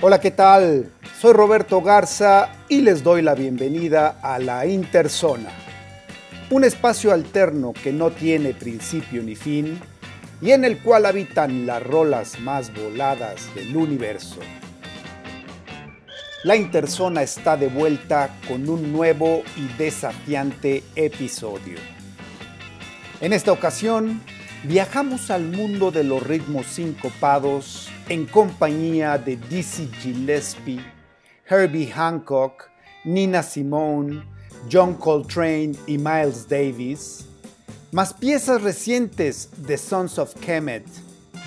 Hola, ¿qué tal? Soy Roberto Garza y les doy la bienvenida a la Interzona, un espacio alterno que no tiene principio ni fin y en el cual habitan las rolas más voladas del universo. La Interzona está de vuelta con un nuevo y desafiante episodio. En esta ocasión, viajamos al mundo de los ritmos sincopados en compañía de Dizzy Gillespie, Herbie Hancock, Nina Simone, John Coltrane y Miles Davis, más piezas recientes de Sons of Kemet,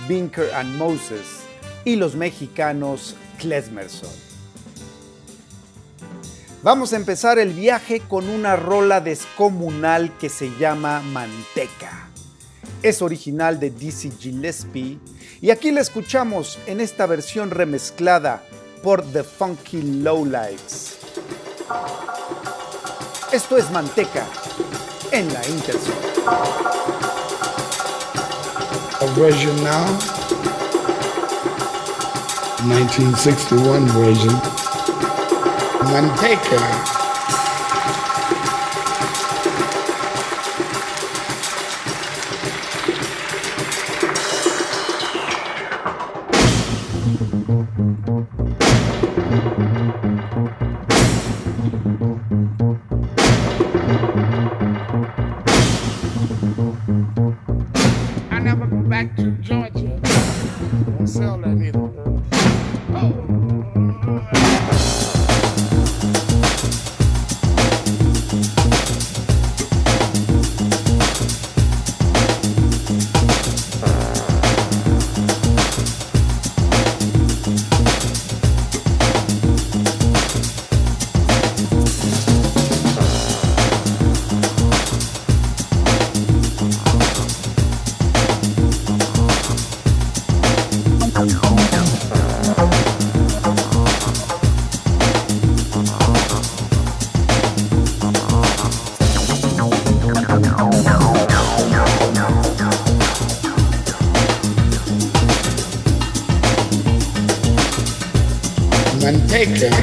Binker and Moses y los mexicanos Klesmerson. Vamos a empezar el viaje con una rola descomunal que se llama Manteca. Es original de Dizzy Gillespie y aquí la escuchamos en esta versión remezclada por The Funky Lowlives. Esto es Manteca en la Interzone. Original 1961 version. Manteca. take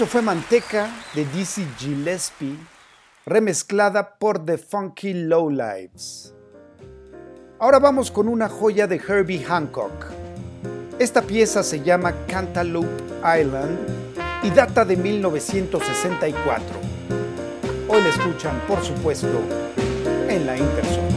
Eso fue Manteca de Dizzy Gillespie, remezclada por The Funky Lowlives. Ahora vamos con una joya de Herbie Hancock. Esta pieza se llama Cantaloupe Island y data de 1964. Hoy la escuchan, por supuesto, en la Interzona.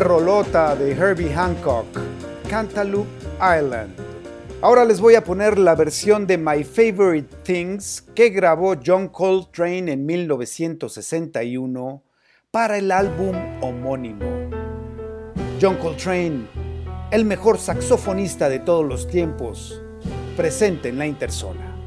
Rolota de Herbie Hancock, Cantaloupe Island. Ahora les voy a poner la versión de My Favorite Things que grabó John Coltrane en 1961 para el álbum homónimo. John Coltrane, el mejor saxofonista de todos los tiempos, presente en la interzona.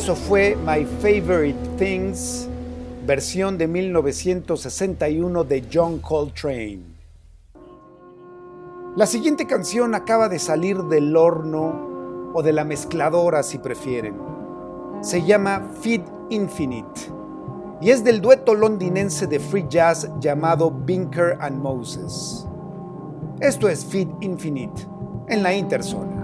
Eso fue My Favorite Things, versión de 1961 de John Coltrane. La siguiente canción acaba de salir del horno o de la mezcladora si prefieren. Se llama Feed Infinite y es del dueto londinense de free jazz llamado Binker and Moses. Esto es Feed Infinite en la Interzona.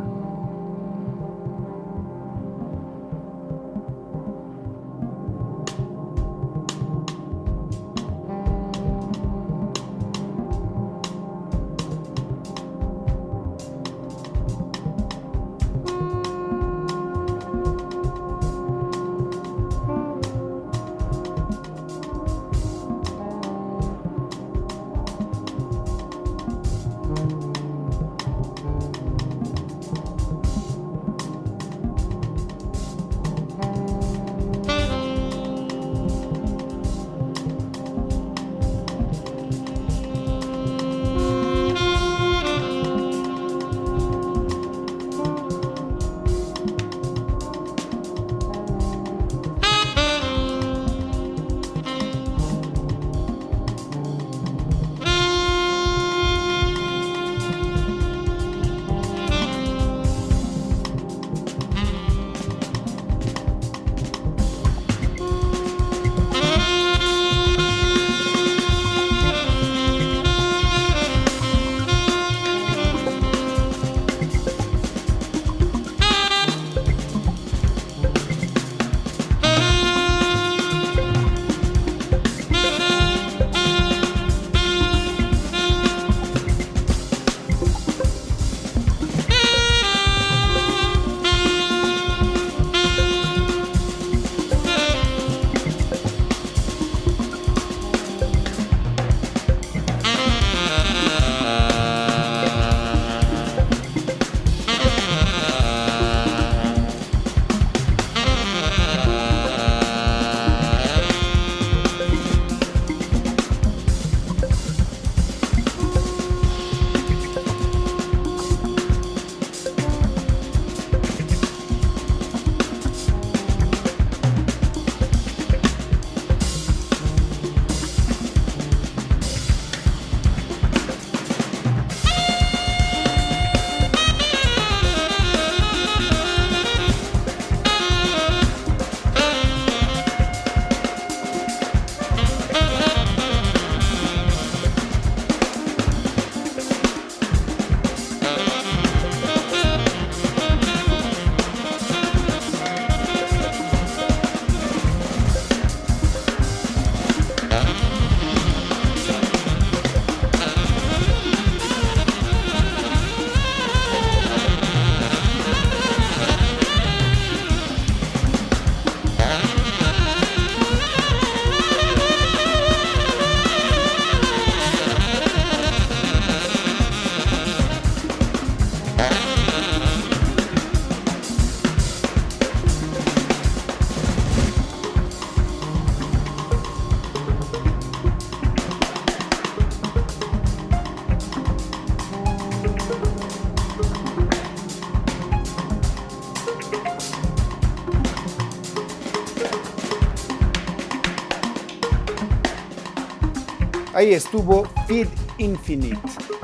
Estuvo Feed Infinite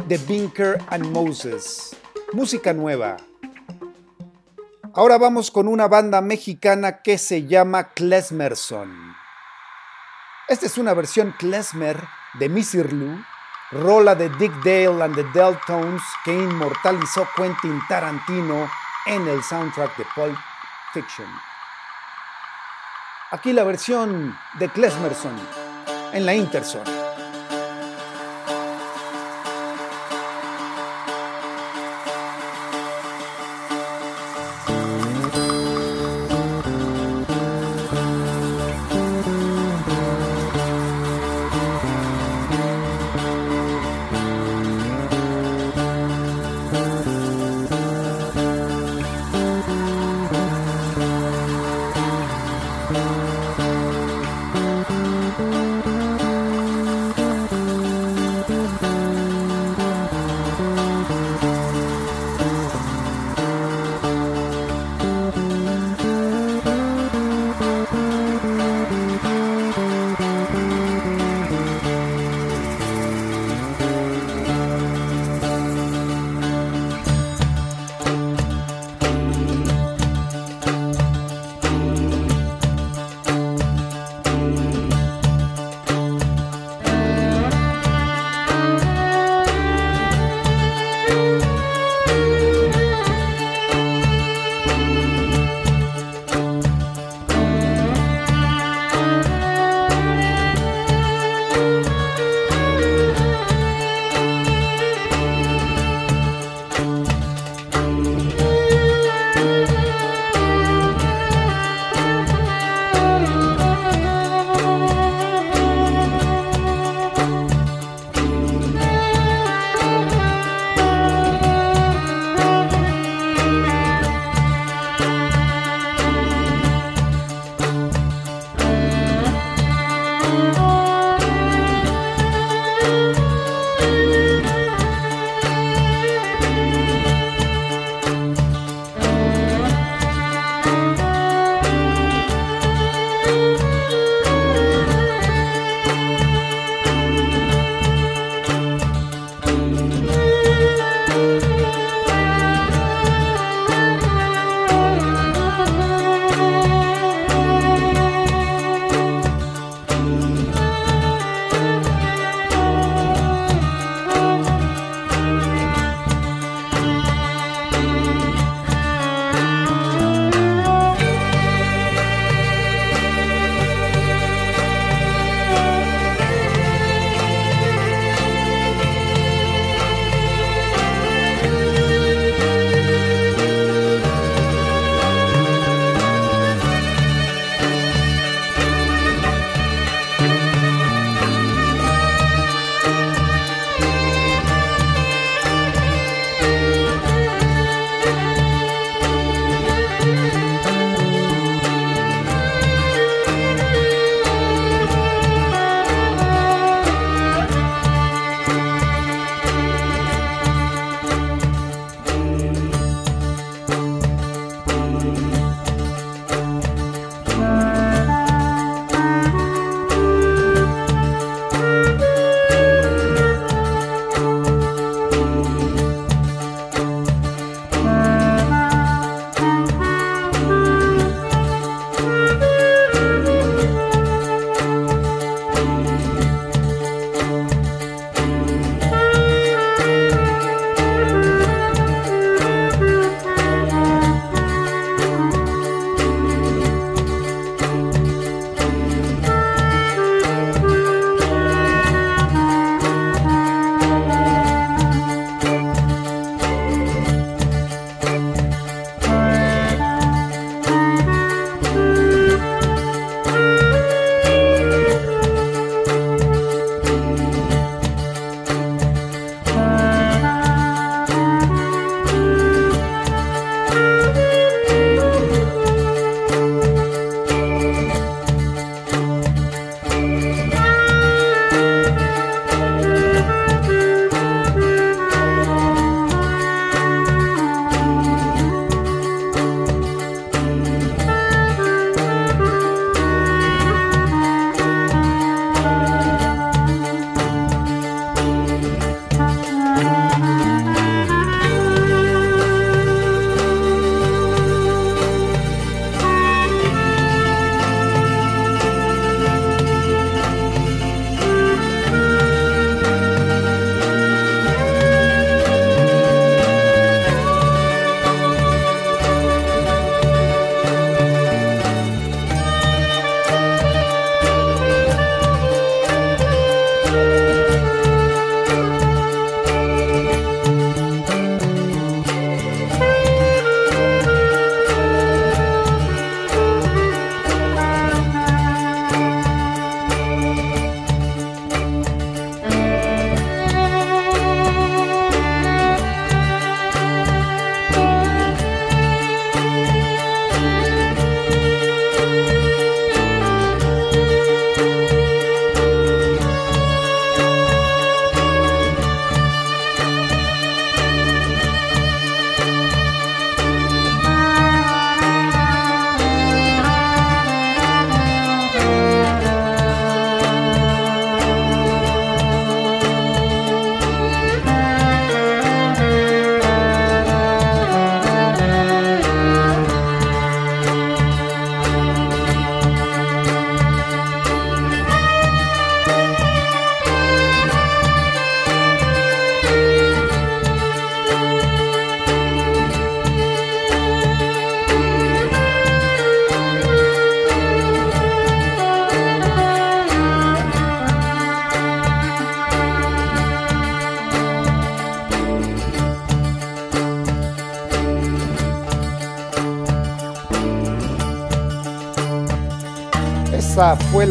de Binker and Moses. Música nueva. Ahora vamos con una banda mexicana que se llama Klesmerson. Esta es una versión klezmer de Misirlu, rola de Dick Dale and the Deltones que inmortalizó Quentin Tarantino en el soundtrack de Pulp Fiction. Aquí la versión de Klesmerson en la Interzone.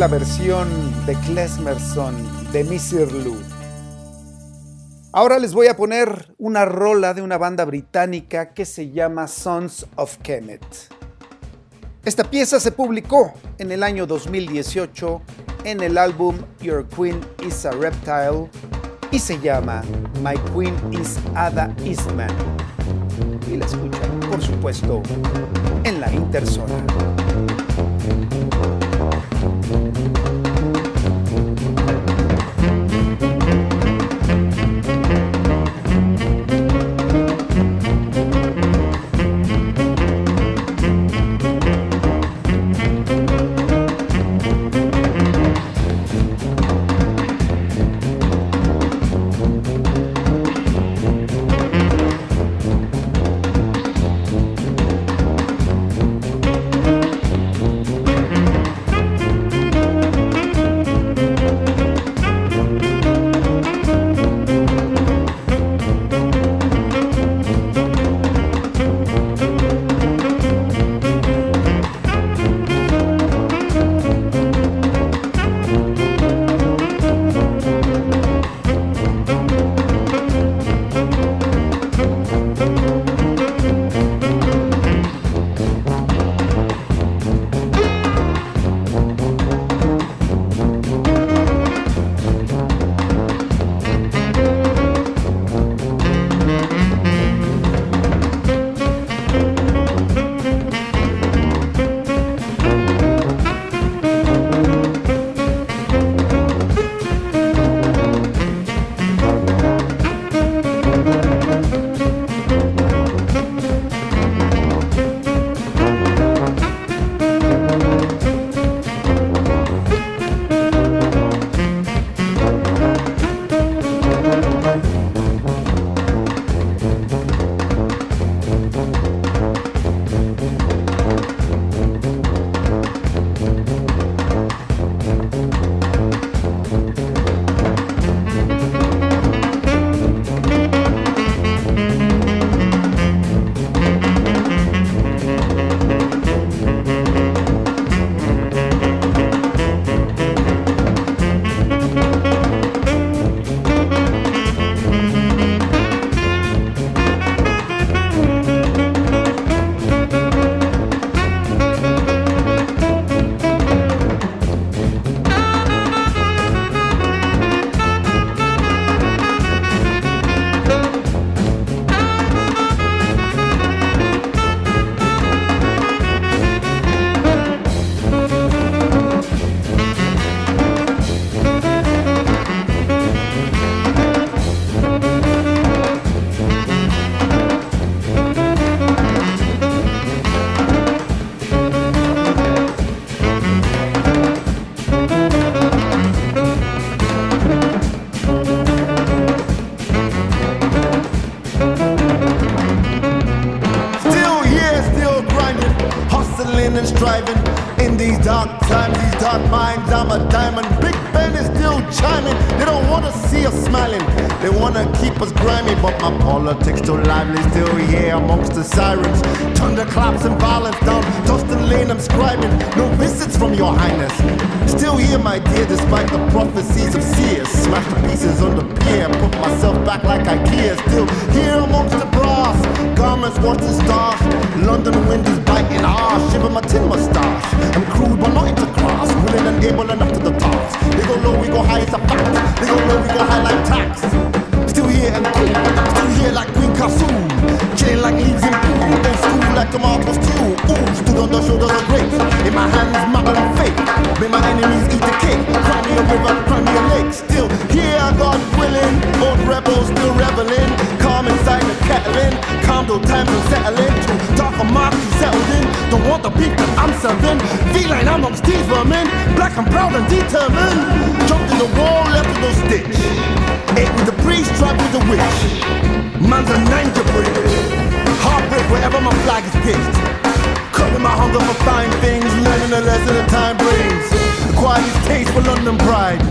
La versión de Klesmerson de Mr. Lou. Ahora les voy a poner una rola de una banda británica que se llama Sons of Kemet. Esta pieza se publicó en el año 2018 en el álbum Your Queen is a Reptile y se llama My Queen is Ada Eastman. Y la escuchan, por supuesto, en la for London pride.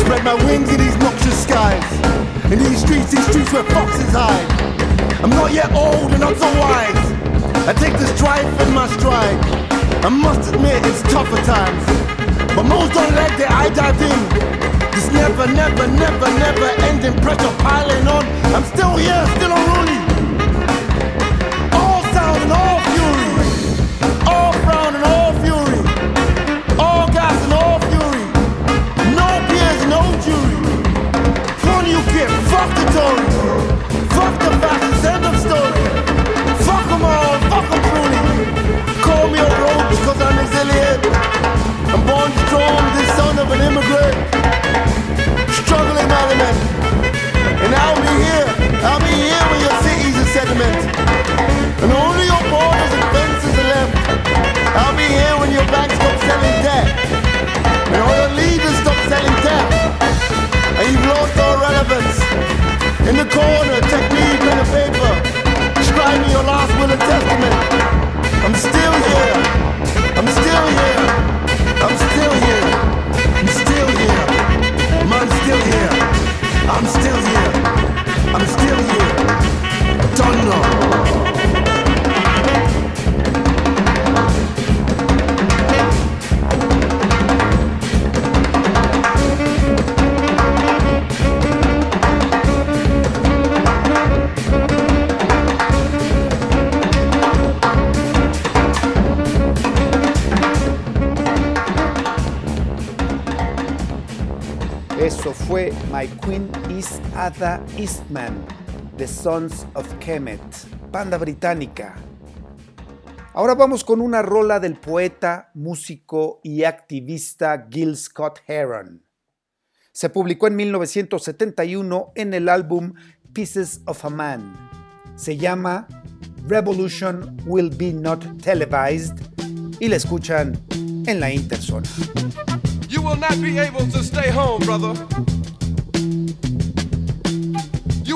Spread my wings in these noxious skies. In these streets, these streets where foxes hide. I'm not yet old and not so wise. I take this strife in my stride. I must admit it's tougher times. But most don't like that I dive in. This never, never, never, never ending pressure piling on. I'm still here, still unruly. All sound and all fuck the Tory. Fuck the facts, end of story. Fuck them all, fuck them truly. Call me a roach cause I'm resilient. I'm born strong, the son of an immigrant. Struggling element. And I'll be here, I'll be here when your city's a sediment. And only your borders and fences are left. I'll be here when your banks stop selling debt. And all your leaders stop selling debt. And you've lost all relevance. In the corner, technique pen and paper. Scribe me your last will and testament. I'm still here. I'm still here. I'm still here. I'm still here. I'm still here. I'm still here. I'm still here. Don't know. Queen is Ada Eastman, The Sons of Kemet, banda británica. Ahora vamos con una rola del poeta, músico y activista Gil Scott Heron. Se publicó en 1971 en el álbum Pieces of a Man. Se llama Revolution Will Be Not Televised y la escuchan en la Interzona. You will not be able to stay home, brother.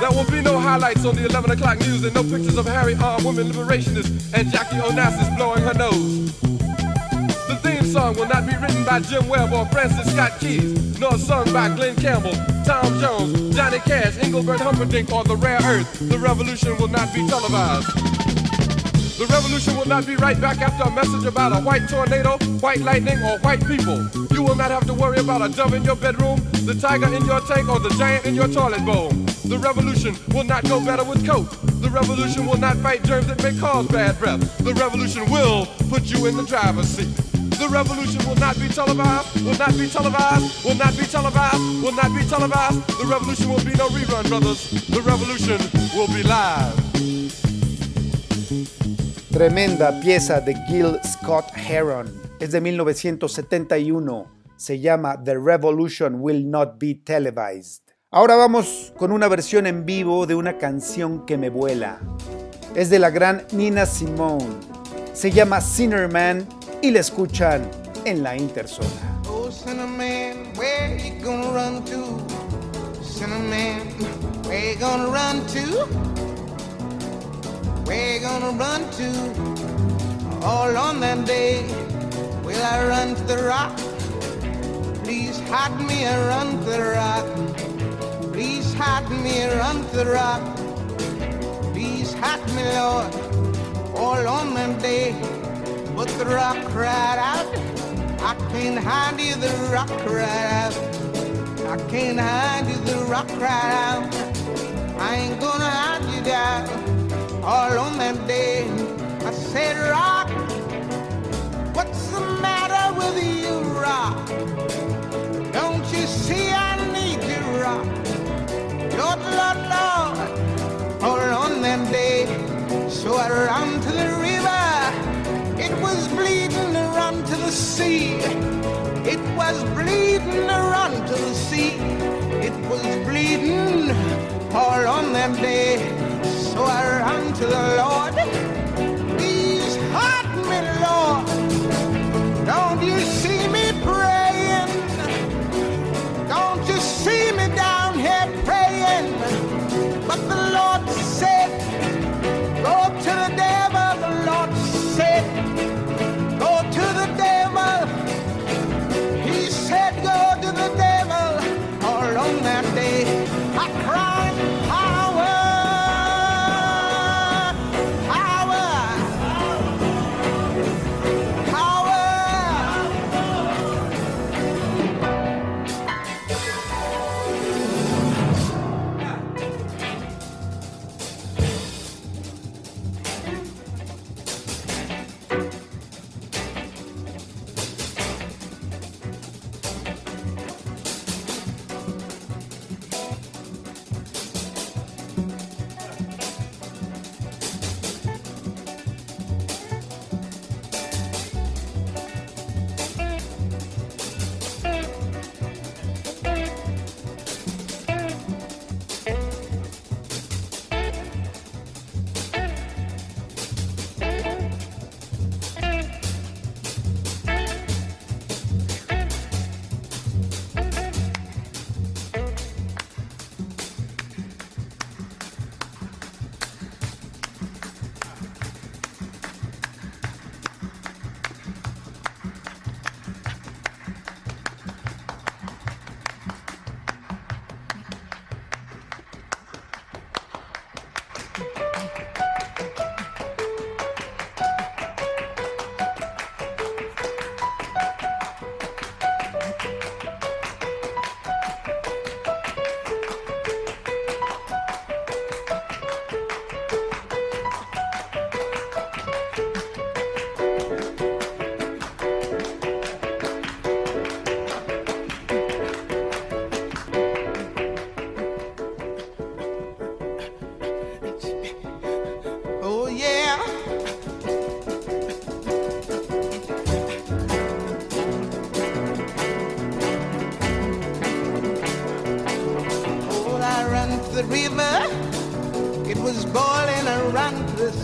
There will be no highlights on the 11 o'clock news and no pictures of Harry armed women liberationists and Jackie Onassis blowing her nose. The theme song will not be written by Jim Webb or Francis Scott Keys, nor sung by Glenn Campbell, Tom Jones, Johnny Cash, Engelbert Humperdinck, or The Rare Earth. The revolution will not be televised. The revolution will not be right back after a message about a white tornado, white lightning, or white people. You will not have to worry about a dove in your bedroom, the tiger in your tank, or the giant in your toilet bowl. The revolution will not go better with coke. The revolution will not fight germs that may cause bad breath. The revolution will put you in the driver's seat. The revolution will not be televised, will not be televised, will not be televised, will not be televised. The revolution will be no rerun, brothers. The revolution will be live. Tremenda pieza de Gil Scott Heron. Es de 1971. Se llama The Revolution Will Not Be Televised. Ahora vamos con una versión en vivo de una canción que me vuela. Es de la gran Nina Simone. Se llama Sinnerman y la escuchan en la Interzona. Oh, Cinnamon, where run to? Run to? All on that day, will I run to the rock? Please hide me around the rock. Please hide me around the rock. Please hide me, Lord, all on that day. But the rock cried out, I can't hide you, the rock cried out. I can't hide you, the rock cried out. I ain't gonna hide you down all on that day. I said, Rock, what's the matter with you, Rock? See I need you, Rock? Lord, Lord, Lord, all on that day. So I ran to the river. It was bleeding run to the sea. It was bleeding run to the sea. It was bleeding all on that day. So I ran to the Lord.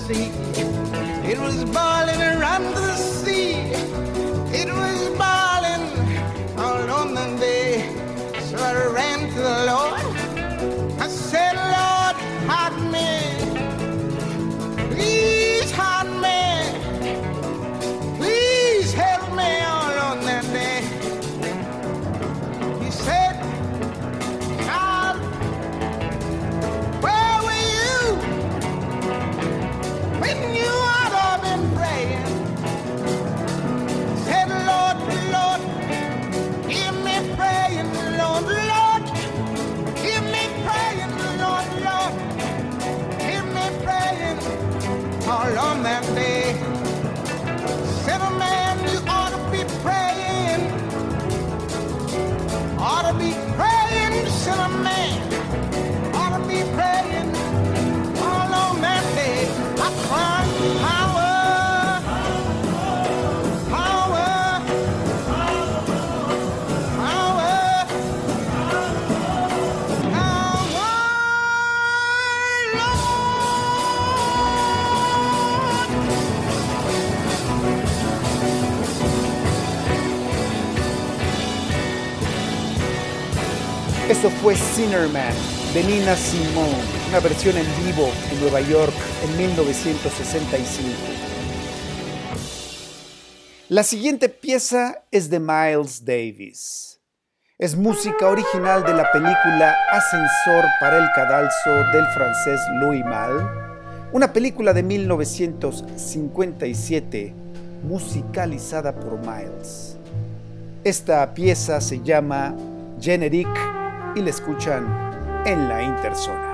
seat. It was by. Fue Sinnerman de Nina Simone, una versión en vivo en Nueva York en 1965. La siguiente pieza es de Miles Davis. Es música original de la película Ascensor para el cadalso del francés Louis Malle, una película de 1957 musicalizada por Miles. Esta pieza se llama Generic y la escuchan en la interzona.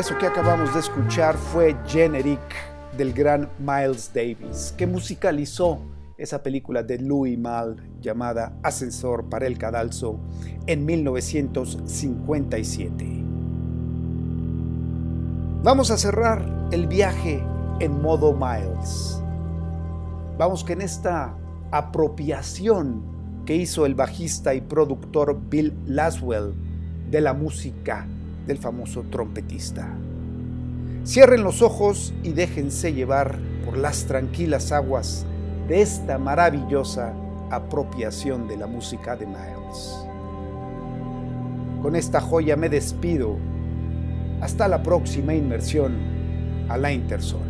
Eso que acabamos de escuchar fue Generic del gran Miles Davis, que musicalizó esa película de Louis Malle llamada Ascensor para el Cadalso en 1957. Vamos a cerrar el viaje en modo Miles. Vamos que en esta apropiación que hizo el bajista y productor Bill Laswell de la música del famoso trompetista. Cierren los ojos y déjense llevar por las tranquilas aguas de esta maravillosa apropiación de la música de Miles. Con esta joya me despido. Hasta la próxima inmersión a la interzona.